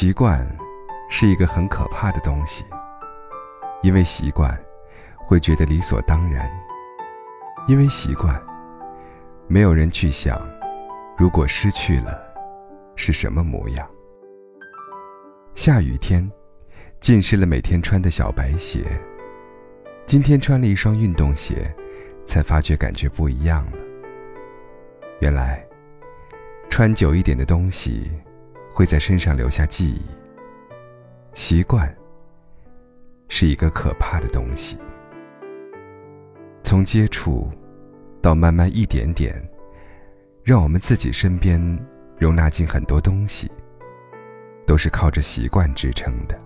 习惯是一个很可怕的东西，因为习惯会觉得理所当然，因为习惯没有人去想，如果失去了是什么模样。下雨天，浸湿了每天穿的小白鞋，今天穿了一双运动鞋，才发觉感觉不一样了。原来，穿久一点的东西。会在身上留下记忆。习惯是一个可怕的东西，从接触到慢慢一点点，让我们自己身边容纳进很多东西，都是靠着习惯支撑的。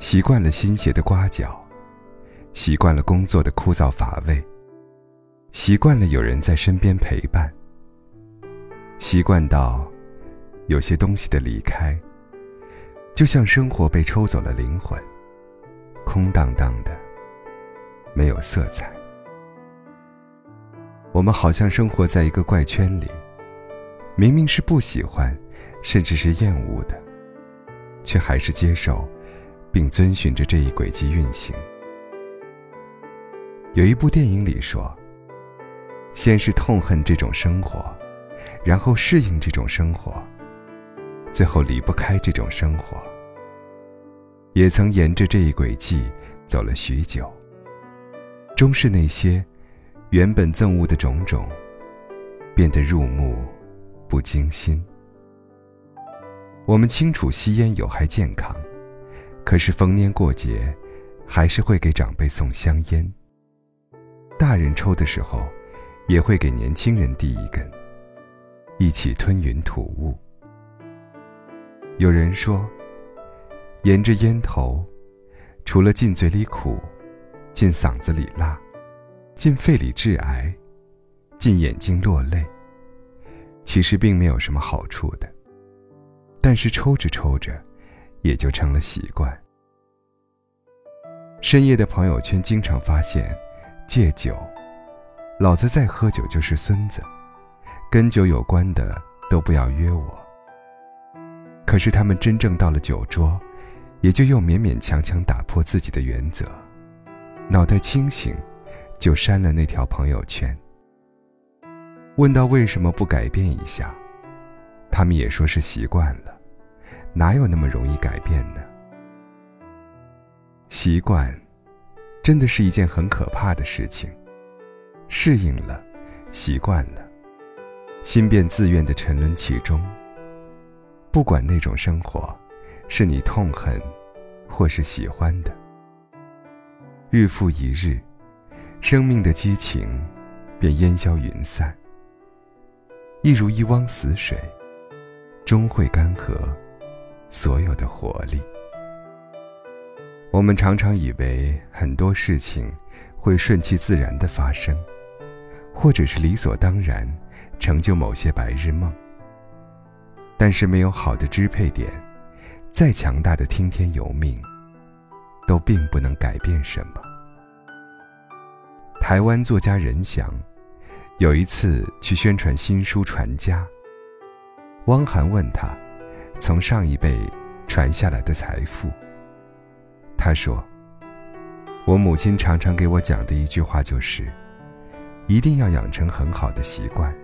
习惯了新鞋的刮脚，习惯了工作的枯燥乏味，习惯了有人在身边陪伴，习惯到。有些东西的离开，就像生活被抽走了灵魂，空荡荡的，没有色彩。我们好像生活在一个怪圈里，明明是不喜欢，甚至是厌恶的，却还是接受，并遵循着这一轨迹运行。有一部电影里说，先是痛恨这种生活，然后适应这种生活。最后离不开这种生活，也曾沿着这一轨迹走了许久。终是那些原本憎恶的种种，变得入目不惊心。我们清楚吸烟有害健康，可是逢年过节，还是会给长辈送香烟。大人抽的时候，也会给年轻人递一根，一起吞云吐雾。有人说，沿着烟头，除了进嘴里苦，进嗓子里辣，进肺里致癌，进眼睛落泪，其实并没有什么好处的。但是抽着抽着，也就成了习惯。深夜的朋友圈经常发现，戒酒，老子再喝酒就是孙子，跟酒有关的都不要约我。可是他们真正到了酒桌，也就又勉勉强强打破自己的原则，脑袋清醒，就删了那条朋友圈。问到为什么不改变一下，他们也说是习惯了，哪有那么容易改变呢？习惯，真的是一件很可怕的事情。适应了，习惯了，心便自愿地沉沦其中。不管那种生活，是你痛恨，或是喜欢的，日复一日，生命的激情便烟消云散，一如一汪死水，终会干涸所有的活力。我们常常以为很多事情会顺其自然的发生，或者是理所当然成就某些白日梦。但是没有好的支配点，再强大的听天由命，都并不能改变什么。台湾作家任翔，有一次去宣传新书《传家》，汪涵问他，从上一辈传下来的财富。他说：“我母亲常常给我讲的一句话就是，一定要养成很好的习惯。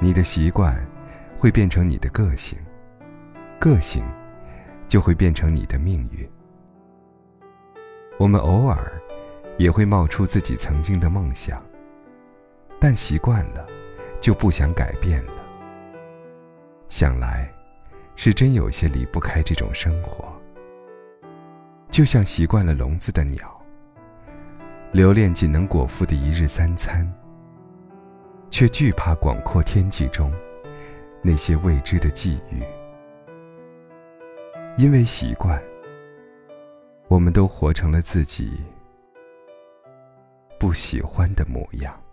你的习惯。”会变成你的个性，个性就会变成你的命运。我们偶尔也会冒出自己曾经的梦想，但习惯了就不想改变了。想来是真有些离不开这种生活，就像习惯了笼子的鸟，留恋仅能果腹的一日三餐，却惧怕广阔天际中。那些未知的际遇，因为习惯，我们都活成了自己不喜欢的模样。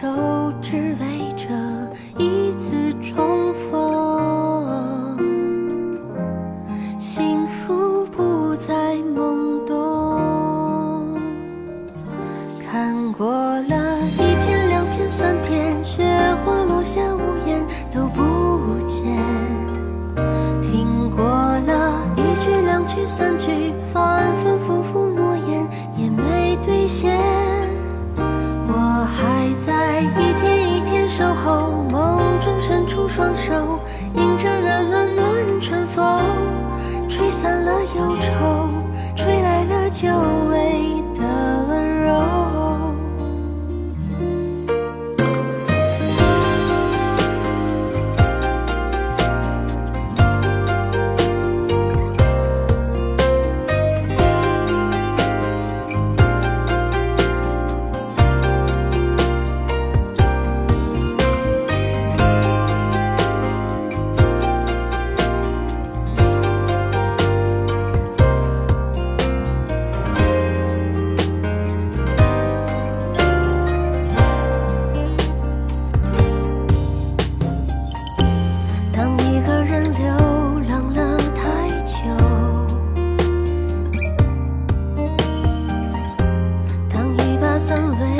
手只为这一次重逢，幸福不再懵懂。看过了一片、两片、三片，雪花落下，屋檐都不见。听过了一句、两句、三句，放。怎为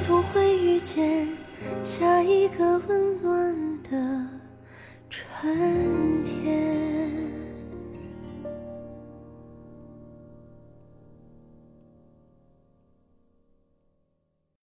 总会遇见下一个温暖的春